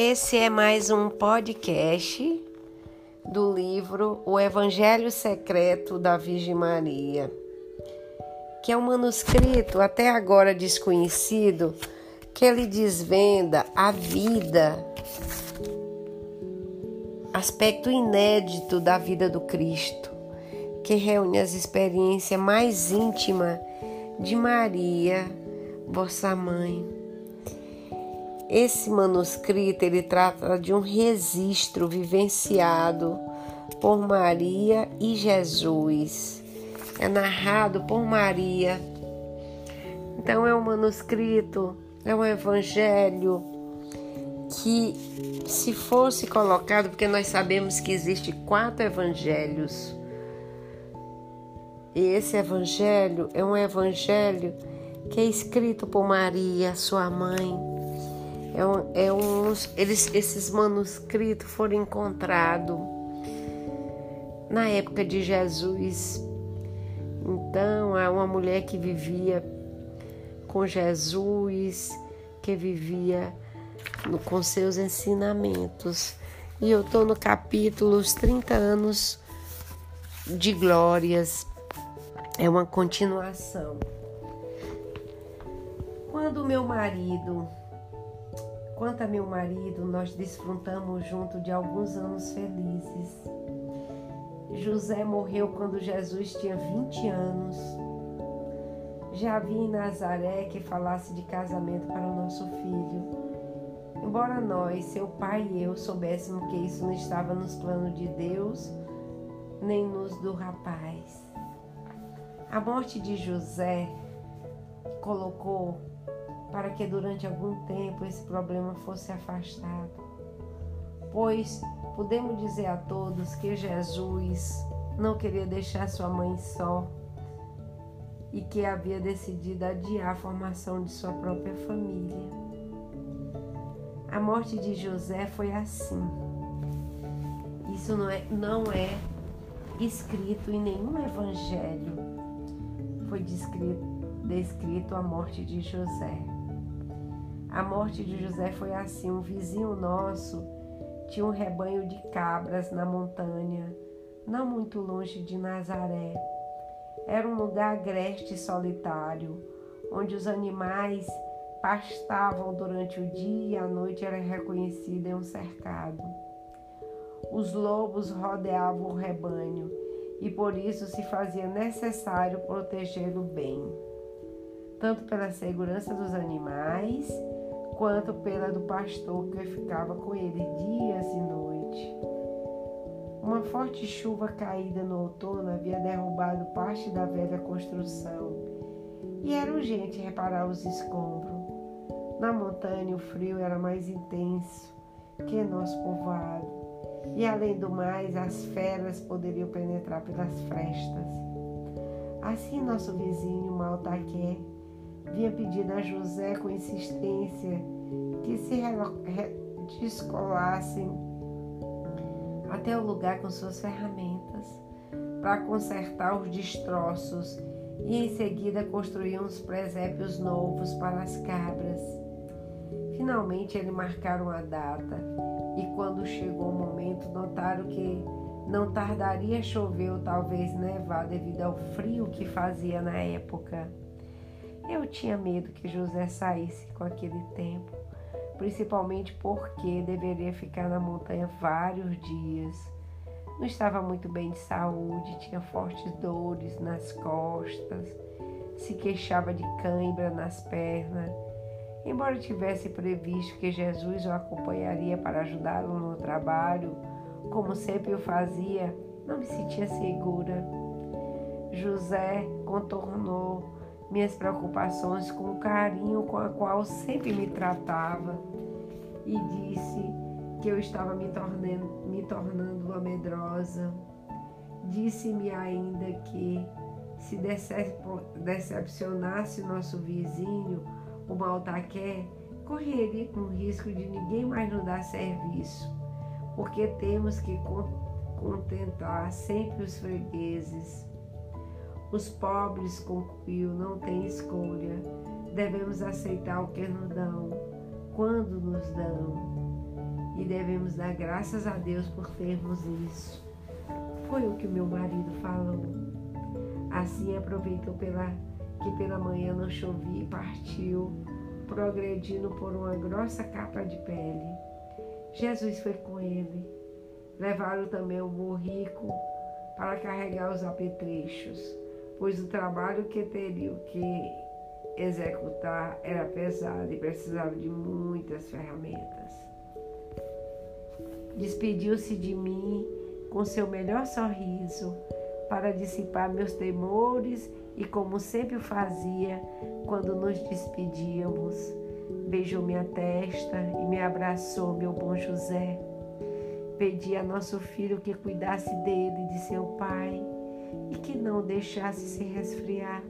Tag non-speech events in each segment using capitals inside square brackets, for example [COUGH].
Esse é mais um podcast do livro O Evangelho Secreto da Virgem Maria, que é um manuscrito até agora desconhecido que ele desvenda a vida, aspecto inédito da vida do Cristo, que reúne as experiências mais íntimas de Maria, vossa mãe esse manuscrito ele trata de um registro vivenciado por Maria e Jesus. É narrado por Maria. Então é um manuscrito, é um evangelho que se fosse colocado, porque nós sabemos que existe quatro evangelhos. E esse evangelho é um evangelho que é escrito por Maria, sua mãe é, um, é uns, eles, esses manuscritos foram encontrados na época de Jesus. Então, há uma mulher que vivia com Jesus, que vivia no, com seus ensinamentos. E eu estou no capítulo Os 30 anos de glórias. É uma continuação. Quando meu marido Quanto a meu marido, nós desfrutamos junto de alguns anos felizes. José morreu quando Jesus tinha 20 anos. Já vi em Nazaré que falasse de casamento para o nosso filho. Embora nós, seu pai e eu, soubéssemos que isso não estava nos planos de Deus, nem nos do rapaz. A morte de José colocou para que durante algum tempo esse problema fosse afastado. Pois podemos dizer a todos que Jesus não queria deixar sua mãe só e que havia decidido adiar a formação de sua própria família. A morte de José foi assim. Isso não é, não é escrito em nenhum evangelho. Foi descrito, descrito a morte de José. A morte de José foi assim: um vizinho nosso tinha um rebanho de cabras na montanha, não muito longe de Nazaré. Era um lugar agreste e solitário, onde os animais pastavam durante o dia e a noite era reconhecida em um cercado. Os lobos rodeavam o rebanho e por isso se fazia necessário protegê-lo bem, tanto pela segurança dos animais quanto pela do pastor que ficava com ele dias e noites. Uma forte chuva caída no outono havia derrubado parte da velha construção e era urgente reparar os escombros. Na montanha o frio era mais intenso que nosso povoado e além do mais as feras poderiam penetrar pelas frestas. Assim nosso vizinho Maltaqué vinha pedindo a José com insistência que se descolassem até o lugar com suas ferramentas para consertar os destroços e em seguida construir uns presépios novos para as cabras. Finalmente eles marcaram a data e quando chegou o momento notaram que não tardaria a chover ou talvez nevar devido ao frio que fazia na época. Eu tinha medo que José saísse com aquele tempo, principalmente porque deveria ficar na montanha vários dias. Não estava muito bem de saúde, tinha fortes dores nas costas, se queixava de cãibra nas pernas. Embora tivesse previsto que Jesus o acompanharia para ajudá-lo no trabalho, como sempre o fazia, não me sentia segura. José contornou minhas preocupações com o carinho com a qual sempre me tratava e disse que eu estava me tornando, me tornando uma medrosa. Disse-me ainda que se decepcionasse nosso vizinho, o Maltaqué, correria com o risco de ninguém mais nos dar serviço, porque temos que contentar sempre os fregueses. Os pobres, concluiu, não têm escolha. Devemos aceitar o que nos dão, quando nos dão. e devemos dar graças a Deus por termos isso. Foi o que meu marido falou. Assim aproveitou pela, que pela manhã não chovia e partiu, progredindo por uma grossa capa de pele. Jesus foi com ele. Levaram também o burrico para carregar os apetrechos, pois o trabalho que teriam que executar era pesado e precisava de muitas ferramentas. Despediu-se de mim com seu melhor sorriso para dissipar meus temores e, como sempre o fazia quando nos despedíamos, beijou minha testa e me abraçou, meu bom José. Pedi a nosso filho que cuidasse dele e de seu pai e que não deixasse se resfriar.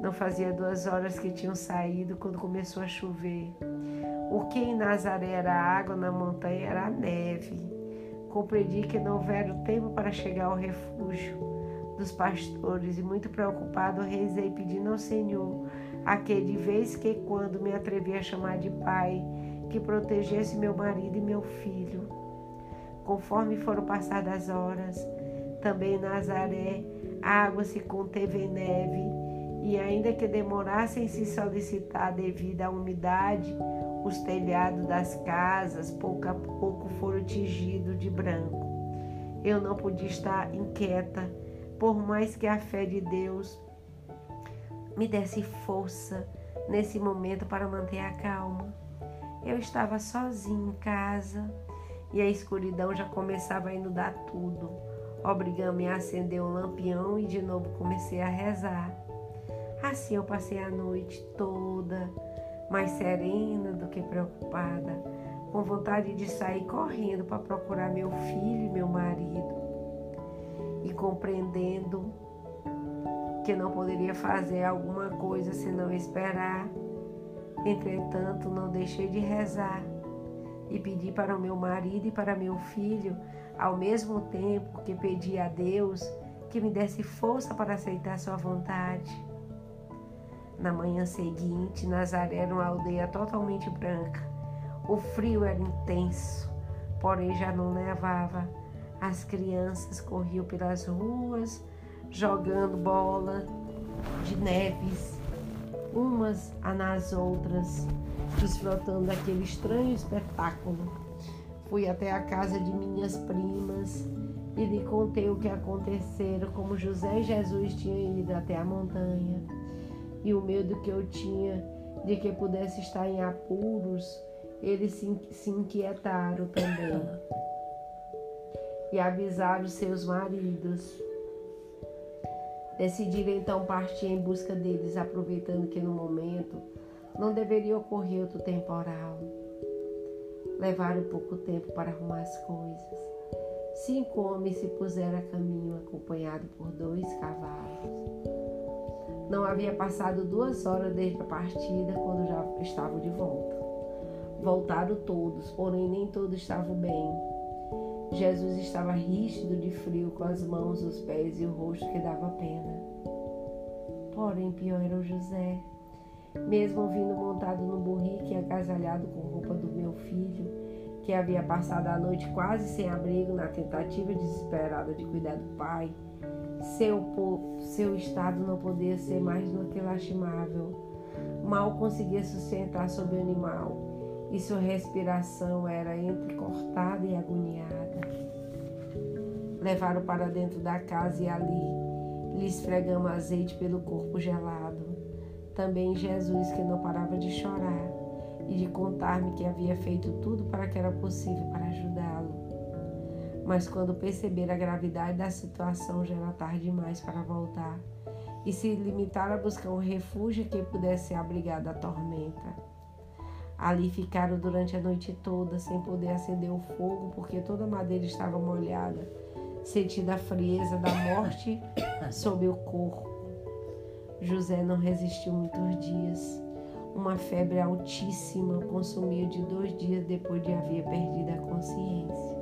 Não fazia duas horas que tinham saído quando começou a chover. O que em Nazaré era água, na montanha era neve. Compreendi que não houvera tempo para chegar ao refúgio dos pastores e, muito preocupado, rezei pedindo ao Senhor, a que de vez que quando me atrevi a chamar de pai, que protegesse meu marido e meu filho. Conforme foram passadas as horas, também em Nazaré, a água se conteve em neve, e ainda que demorasse em se solicitar devido à umidade, os telhados das casas, pouco a pouco, foram tingidos de branco. Eu não podia estar inquieta, por mais que a fé de Deus me desse força nesse momento para manter a calma. Eu estava sozinha em casa e a escuridão já começava a inundar tudo, obrigando-me a acender um lampião e de novo comecei a rezar. Assim eu passei a noite toda mais serena do que preocupada, com vontade de sair correndo para procurar meu filho e meu marido. E compreendendo que não poderia fazer alguma coisa senão esperar. Entretanto, não deixei de rezar e pedi para o meu marido e para meu filho, ao mesmo tempo que pedi a Deus que me desse força para aceitar sua vontade. Na manhã seguinte, Nazaré era uma aldeia totalmente branca. O frio era intenso, porém já não nevava. As crianças corriam pelas ruas, jogando bola de neves, umas nas outras, desfrutando daquele estranho espetáculo. Fui até a casa de minhas primas e lhe contei o que acontecera, como José e Jesus tinham ido até a montanha e o medo que eu tinha de que pudesse estar em apuros, eles se, se inquietaram também e avisaram seus maridos. Decidiram então partir em busca deles, aproveitando que no momento não deveria ocorrer outro temporal. Levaram pouco tempo para arrumar as coisas. Cinco homens se puseram a caminho, acompanhados por dois cavalos. Não havia passado duas horas desde a partida quando já estavam de volta. Voltaram todos, porém nem todos estavam bem. Jesus estava rígido de frio, com as mãos, os pés e o rosto que dava pena. Porém, pior era o José. Mesmo vindo montado no burrico e agasalhado com roupa do meu filho, que havia passado a noite quase sem abrigo na tentativa desesperada de cuidar do pai, seu, seu estado não podia ser mais do que lastimável. Mal conseguia sustentar sobre o animal e sua respiração era entrecortada e agoniada. Levaram para dentro da casa e ali lhe esfregamos azeite pelo corpo gelado. Também Jesus, que não parava de chorar e de contar-me que havia feito tudo para que era possível para ajudá-lo mas quando perceber a gravidade da situação já era tarde demais para voltar e se limitaram a buscar um refúgio que pudesse abrigar da tormenta. Ali ficaram durante a noite toda sem poder acender o fogo porque toda a madeira estava molhada, sentindo a frieza da morte [COUGHS] sob o corpo. José não resistiu muitos dias. Uma febre altíssima consumiu de dois dias depois de haver perdido a consciência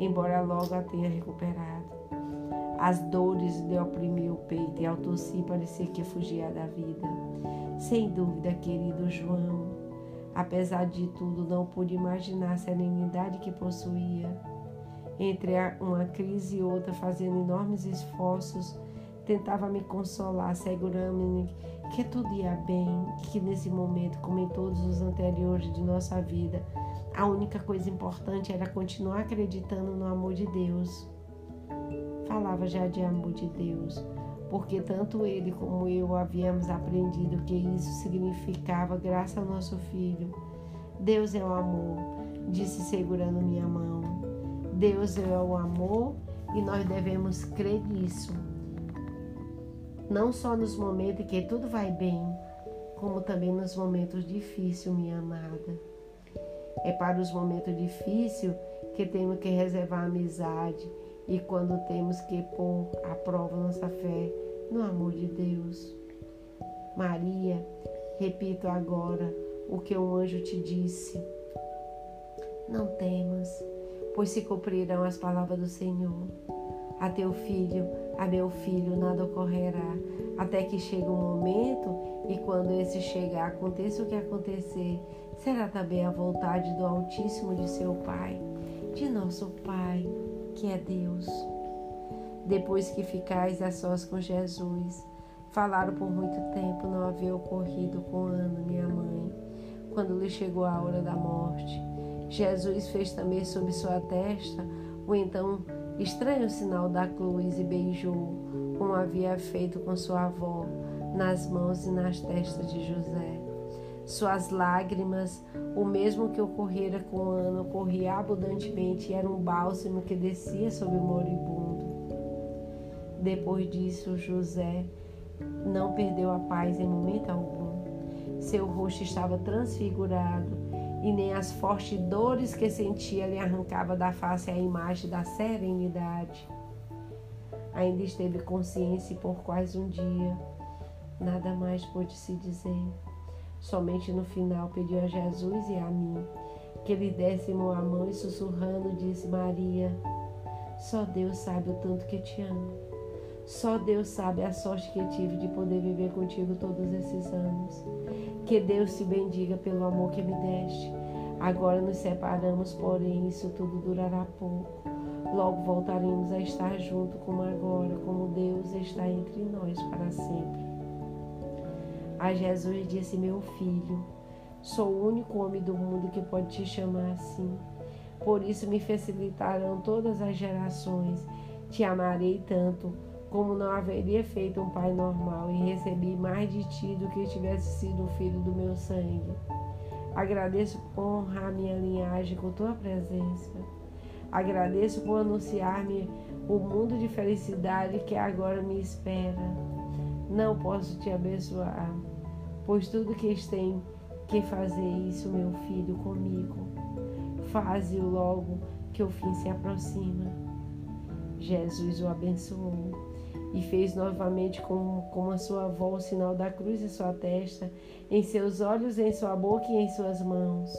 embora logo a tenha recuperado. As dores lhe oprimiam o peito e ao tossir parecia que fugia da vida. Sem dúvida, querido João, Apesar de tudo, não pude imaginar a serenidade que possuía. Entre uma crise e outra, fazendo enormes esforços, tentava me consolar, segurando-me que tudo ia bem, que nesse momento, como em todos os anteriores de nossa vida, a única coisa importante era continuar acreditando no amor de Deus. Falava já de amor de Deus, porque tanto ele como eu havíamos aprendido que isso significava graça ao nosso filho. Deus é o amor, disse segurando minha mão. Deus é o amor e nós devemos crer nisso não só nos momentos em que tudo vai bem, como também nos momentos difíceis, minha amada. É para os momentos difíceis que temos que reservar a amizade e quando temos que pôr à prova nossa fé no amor de Deus. Maria, repito agora o que um anjo te disse. Não temas, pois se cumprirão as palavras do Senhor. A teu filho a meu filho nada ocorrerá, até que chegue o um momento, e quando esse chegar, aconteça o que acontecer, será também a vontade do Altíssimo de seu Pai, de nosso Pai, que é Deus. Depois que ficais a sós com Jesus, falaram por muito tempo, não havia ocorrido com Ana, minha mãe, quando lhe chegou a hora da morte. Jesus fez também sobre sua testa o então Estranho sinal da cruz e beijou, como havia feito com sua avó, nas mãos e nas testas de José. Suas lágrimas, o mesmo que ocorrera com Ana, corria abundantemente e era um bálsamo que descia sobre o moribundo. Depois disso, José não perdeu a paz em momento algum. Seu rosto estava transfigurado e nem as fortes dores que sentia lhe arrancava da face a imagem da serenidade. Ainda esteve consciência por quase um dia. Nada mais pôde se dizer. Somente no final pediu a Jesus e a mim que lhe dessemos a mão e sussurrando disse Maria: Só Deus sabe o tanto que te amo. Só Deus sabe a sorte que tive de poder viver contigo todos esses anos. Que Deus te bendiga pelo amor que me deste. Agora nos separamos, porém isso tudo durará pouco. Logo voltaremos a estar junto como agora, como Deus está entre nós para sempre. A Jesus disse: Meu filho, sou o único homem do mundo que pode te chamar assim. Por isso me facilitarão todas as gerações. Te amarei tanto como não haveria feito um pai normal, e recebi mais de ti do que tivesse sido o filho do meu sangue. Agradeço por honrar minha linhagem com tua presença. Agradeço por anunciar-me o mundo de felicidade que agora me espera. Não posso te abençoar, pois tudo que tem que fazer isso, meu filho, comigo. Faze-o logo que o fim se aproxima. Jesus o abençoou e fez novamente com, com a sua avó o sinal da cruz em sua testa, em seus olhos, em sua boca e em suas mãos.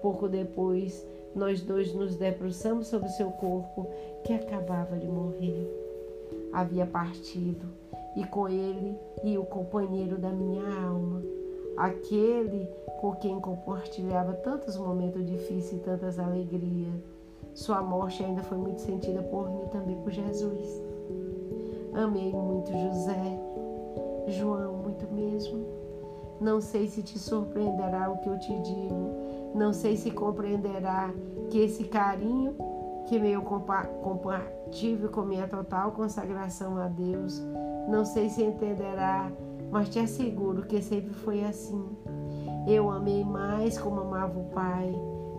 Pouco depois, nós dois nos debruçamos sobre seu corpo, que acabava de morrer. Havia partido, e com ele e o companheiro da minha alma, aquele com quem compartilhava tantos momentos difíceis e tantas alegrias. Sua morte ainda foi muito sentida por mim também por Jesus. Amei muito José, João, muito mesmo. Não sei se te surpreenderá o que eu te digo. Não sei se compreenderá que esse carinho que meu compatível com minha total consagração a Deus, não sei se entenderá, mas te asseguro que sempre foi assim. Eu amei mais como amava o Pai,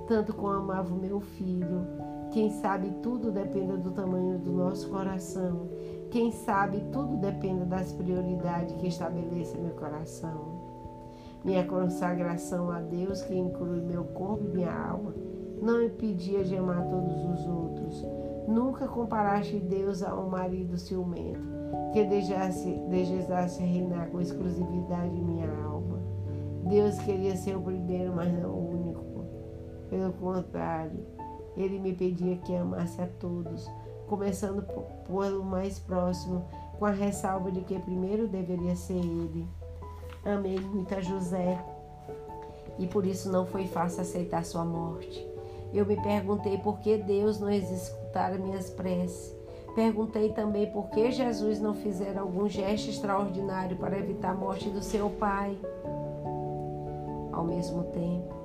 tanto como amava o meu filho. Quem sabe tudo depende do tamanho do nosso coração quem sabe tudo depende das prioridades que estabeleça meu coração. Minha consagração a Deus, que inclui meu corpo e minha alma, não impedia de amar todos os outros. Nunca comparaste Deus a um marido ciumento, que desejasse, desejasse reinar com exclusividade em minha alma. Deus queria ser o primeiro, mas não o único. Pelo contrário, ele me pedia que amasse a todos começando pelo mais próximo, com a ressalva de que primeiro deveria ser ele. Amei muito a José e por isso não foi fácil aceitar sua morte. Eu me perguntei por que Deus não escutara minhas preces. Perguntei também por que Jesus não fizera algum gesto extraordinário para evitar a morte do seu pai. Ao mesmo tempo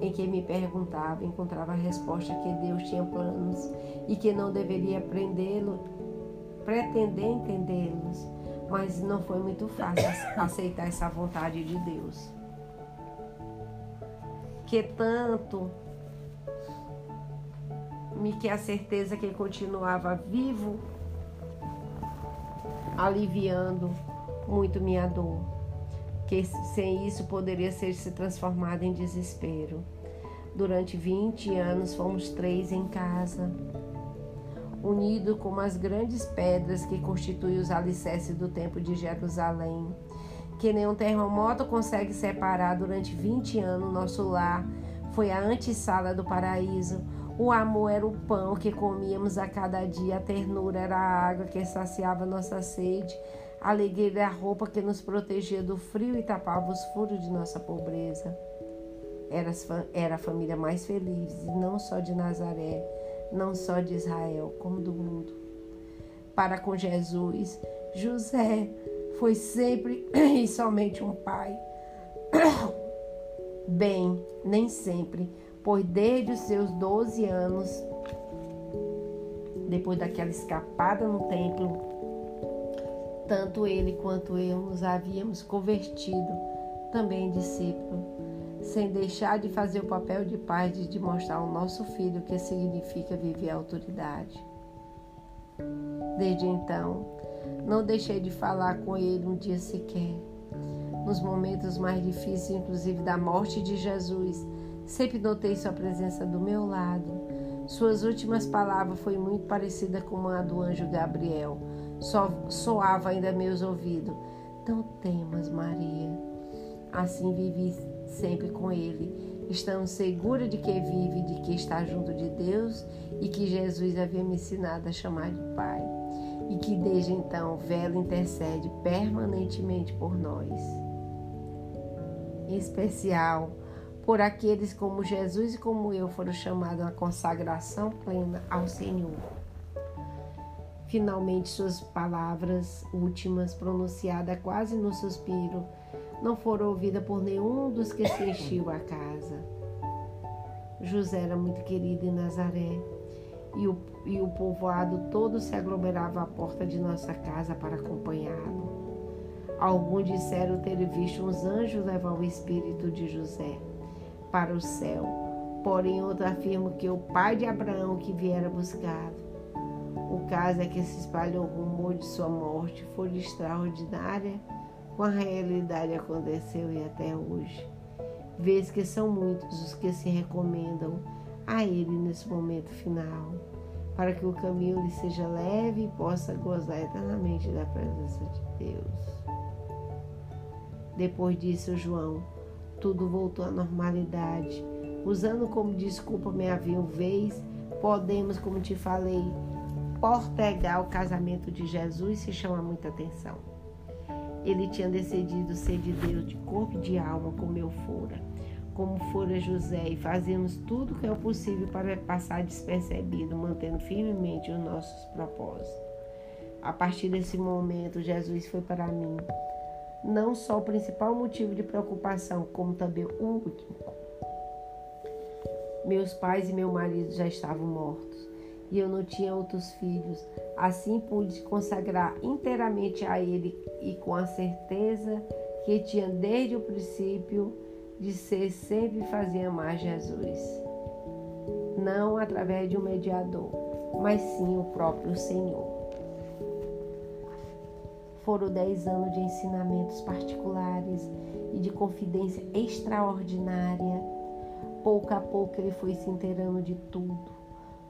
em que me perguntava, encontrava a resposta que Deus tinha planos e que não deveria prendê-lo, pretender entendê-los, mas não foi muito fácil [COUGHS] aceitar essa vontade de Deus. Que tanto me que a certeza que ele continuava vivo, aliviando muito minha dor, que sem isso poderia ser se transformado em desespero. Durante 20 anos fomos três em casa, unidos como as grandes pedras que constituem os alicerces do Templo de Jerusalém que nenhum terremoto consegue separar durante 20 anos nosso lar. Foi a antessala do paraíso. O amor era o pão que comíamos a cada dia, a ternura era a água que saciava nossa sede, alegria era a roupa que nos protegia do frio e tapava os furos de nossa pobreza. Era, era a família mais feliz, não só de Nazaré, não só de Israel, como do mundo. Para com Jesus, José foi sempre [COUGHS] e somente um pai. [COUGHS] Bem, nem sempre, pois desde os seus 12 anos, depois daquela escapada no templo, tanto ele quanto eu nos havíamos convertido também discípulo, sem deixar de fazer o papel de pai de demonstrar ao nosso filho o que significa viver a autoridade. Desde então, não deixei de falar com ele um dia sequer. Nos momentos mais difíceis, inclusive da morte de Jesus, sempre notei sua presença do meu lado. Suas últimas palavras foi muito parecida com a do anjo Gabriel. Só soava ainda meus ouvidos. Não temas, Maria. Assim vivi sempre com ele, estando segura de que vive, de que está junto de Deus e que Jesus havia me ensinado a chamar de Pai e que desde então vela intercede permanentemente por nós. Em especial por aqueles como Jesus e como eu foram chamados à consagração plena ao Senhor. Finalmente, suas palavras últimas, pronunciadas quase no suspiro, não foram ouvidas por nenhum dos que se enchiam a casa. José era muito querido em Nazaré e o, e o povoado todo se aglomerava à porta de nossa casa para acompanhá-lo. Alguns disseram ter visto uns anjos levar o espírito de José para o céu, porém outros afirmam que o pai de Abraão que viera buscá-lo. O caso é que se espalhou o rumor de sua morte, foi extraordinária, com a realidade aconteceu e até hoje. Vês que são muitos os que se recomendam a Ele nesse momento final, para que o caminho lhe seja leve e possa gozar eternamente da presença de Deus. Depois disso, João, tudo voltou à normalidade. Usando como desculpa minha viuvez, podemos, como te falei, portegar o casamento de Jesus se chama muita atenção. Ele tinha decidido ser de Deus de corpo e de alma, como eu fora como fora José, e fazemos tudo o que é possível para passar despercebido, mantendo firmemente os nossos propósitos. A partir desse momento, Jesus foi para mim não só o principal motivo de preocupação, como também o último. Meus pais e meu marido já estavam mortos e eu não tinha outros filhos. Assim pude consagrar inteiramente a Ele e com a certeza que tinha desde o princípio de ser sempre fazer amar Jesus, não através de um mediador, mas sim o próprio Senhor. Foram dez anos de ensinamentos particulares e de confidência extraordinária. Pouco a pouco ele foi se inteirando de tudo.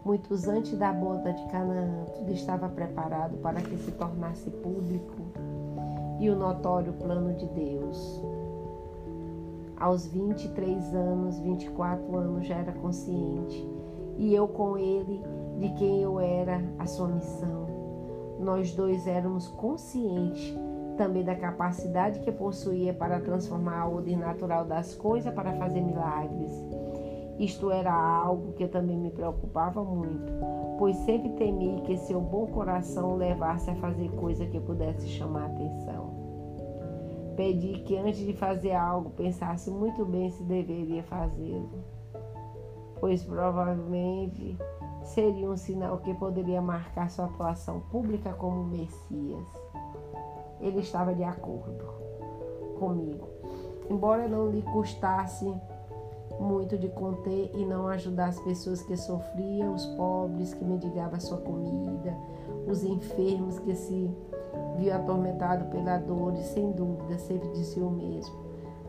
Muitos antes da boda de Canaã, tudo estava preparado para que se tornasse público e o notório plano de Deus. Aos 23 anos, 24 anos já era consciente e eu com ele de quem eu era, a sua missão. Nós dois éramos conscientes também da capacidade que possuía para transformar a ordem natural das coisas para fazer milagres. Isto era algo que também me preocupava muito, pois sempre temi que seu bom coração levasse a fazer coisa que pudesse chamar atenção. Pedi que antes de fazer algo pensasse muito bem se deveria fazê-lo, pois provavelmente seria um sinal que poderia marcar sua atuação pública como Messias. Ele estava de acordo comigo, embora não lhe custasse muito de conter e não ajudar as pessoas que sofriam, os pobres que mendigavam sua comida, os enfermos que se viu atormentado pela dor e sem dúvida sempre disse o mesmo: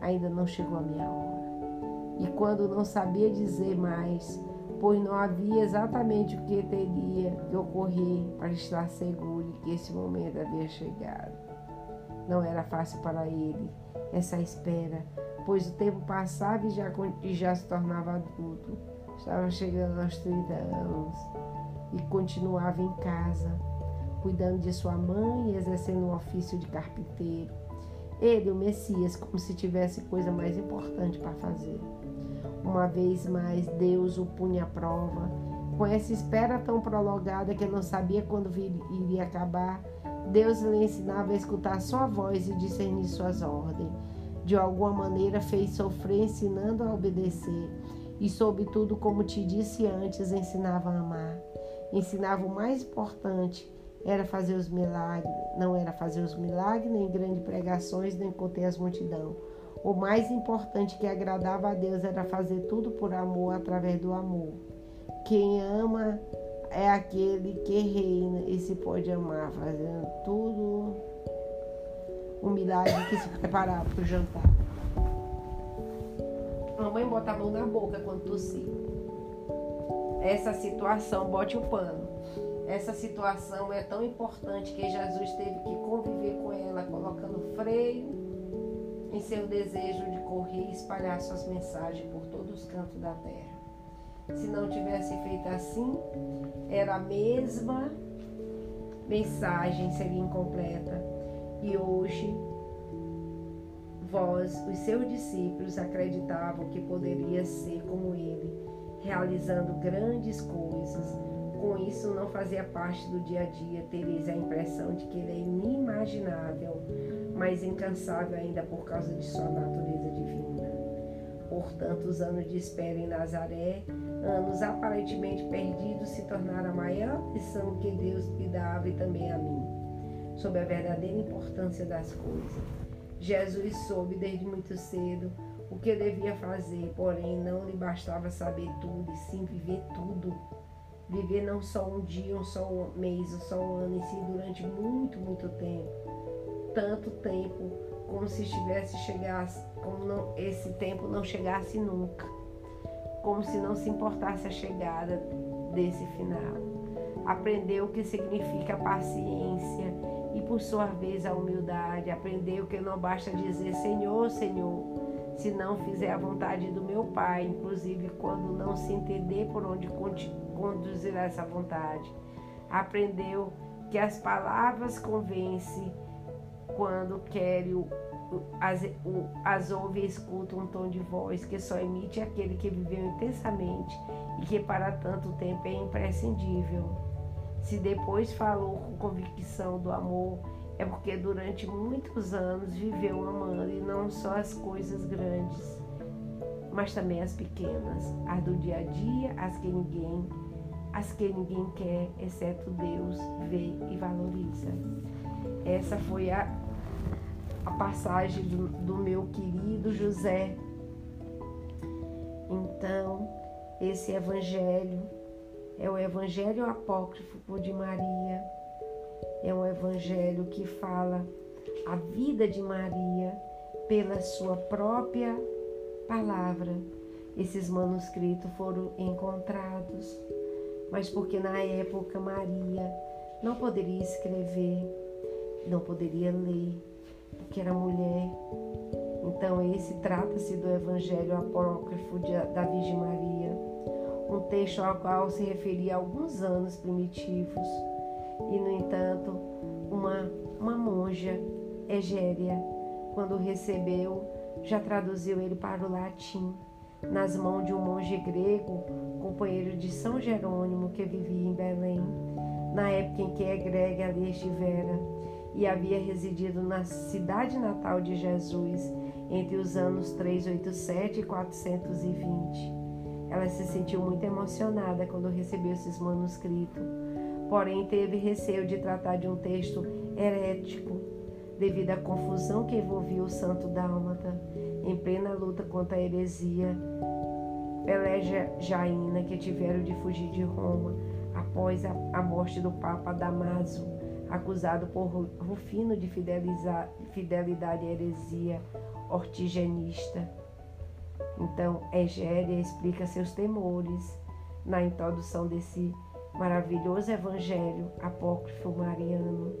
ainda não chegou a minha hora. E quando não sabia dizer mais, pois não havia exatamente o que teria que ocorrer para estar seguro de que esse momento havia chegado. Não era fácil para ele essa espera, pois o tempo passava e já, e já se tornava adulto. Estava chegando aos 30 anos e continuava em casa, cuidando de sua mãe e exercendo o ofício de carpinteiro. Ele, o Messias, como se tivesse coisa mais importante para fazer. Uma vez mais, Deus o punha à prova. Com essa espera tão prolongada que não sabia quando iria acabar, Deus lhe ensinava a escutar sua voz e discernir suas ordens de alguma maneira fez sofrer ensinando a obedecer. E, sobretudo, como te disse antes, ensinava a amar. Ensinava o mais importante, era fazer os milagres. Não era fazer os milagres, nem grandes pregações, nem conter as multidão. O mais importante que agradava a Deus era fazer tudo por amor, através do amor. Quem ama é aquele que reina e se pode amar, fazendo tudo um milagre que se preparar para o jantar. Mamãe bota a mão na boca quando tossir. Essa situação, bote o pano. Essa situação é tão importante que Jesus teve que conviver com ela, colocando freio em seu desejo de correr e espalhar suas mensagens por todos os cantos da terra. Se não tivesse feito assim, era a mesma mensagem, seria incompleta e hoje, vós, os seus discípulos, acreditavam que poderia ser como ele, realizando grandes coisas. Com isso, não fazia parte do dia a dia, tereis a impressão de que ele é inimaginável, mas incansável ainda por causa de sua natureza divina. Por tantos anos de espera em Nazaré, anos aparentemente perdidos, se tornaram a maior lição que Deus lhe dava e também a mim sobre a verdadeira importância das coisas. Jesus soube desde muito cedo o que devia fazer, porém não lhe bastava saber tudo e sim viver tudo. Viver não só um dia, um só um mês, um só um ano, e sim durante muito, muito tempo. Tanto tempo como se estivesse chegasse, como não, esse tempo não chegasse nunca. Como se não se importasse a chegada desse final. Aprendeu o que significa paciência por sua vez, a humildade. Aprendeu que não basta dizer Senhor, Senhor, se não fizer a vontade do meu Pai, inclusive quando não se entender por onde conduzirá essa vontade. Aprendeu que as palavras convencem quando quer o, as, o, as ouve e escuta um tom de voz que só emite aquele que viveu intensamente e que para tanto tempo é imprescindível. Se depois falou com convicção do amor, é porque durante muitos anos viveu amando e não só as coisas grandes, mas também as pequenas, as do dia a dia, as que ninguém, as que ninguém quer, exceto Deus vê e valoriza. Essa foi a, a passagem do, do meu querido José. Então, esse evangelho é o Evangelho Apócrifo de Maria. É um evangelho que fala a vida de Maria pela sua própria palavra. Esses manuscritos foram encontrados, mas porque na época Maria não poderia escrever, não poderia ler, porque era mulher. Então, esse trata-se do Evangelho Apócrifo da Virgem Maria um texto ao qual se referia a alguns anos primitivos. E, no entanto, uma, uma monja Egéria, quando recebeu, já traduziu ele para o latim, nas mãos de um monge grego, companheiro de São Jerônimo, que vivia em Belém, na época em que a egrégia ali estivera, e havia residido na cidade natal de Jesus entre os anos 387 e 420. Ela se sentiu muito emocionada quando recebeu esses manuscritos, porém teve receio de tratar de um texto herético devido à confusão que envolvia o santo dálmata em plena luta contra a heresia Jaina que tiveram de fugir de Roma após a morte do Papa Damaso, acusado por Rufino de fidelidade à heresia ortigenista. Então, Egéria explica seus temores na introdução desse maravilhoso evangelho apócrifo mariano.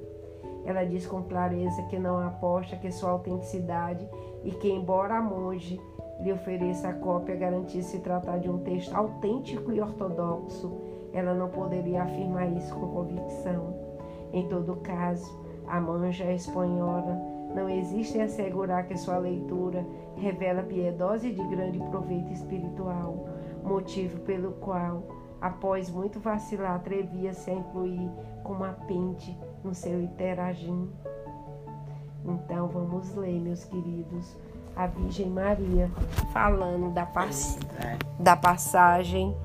Ela diz com clareza que não aposta que sua autenticidade e que, embora a monge lhe ofereça a cópia garantisse se tratar de um texto autêntico e ortodoxo, ela não poderia afirmar isso com convicção. Em todo caso, a manja espanhola não existe em assegurar que sua leitura revela piedosa e de grande proveito espiritual, motivo pelo qual, após muito vacilar, atrevia-se a incluir como apente no seu interagim. Então vamos ler, meus queridos, a Virgem Maria falando da, pass é. da passagem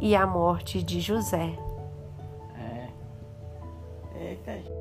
e a morte de José. É. Eita.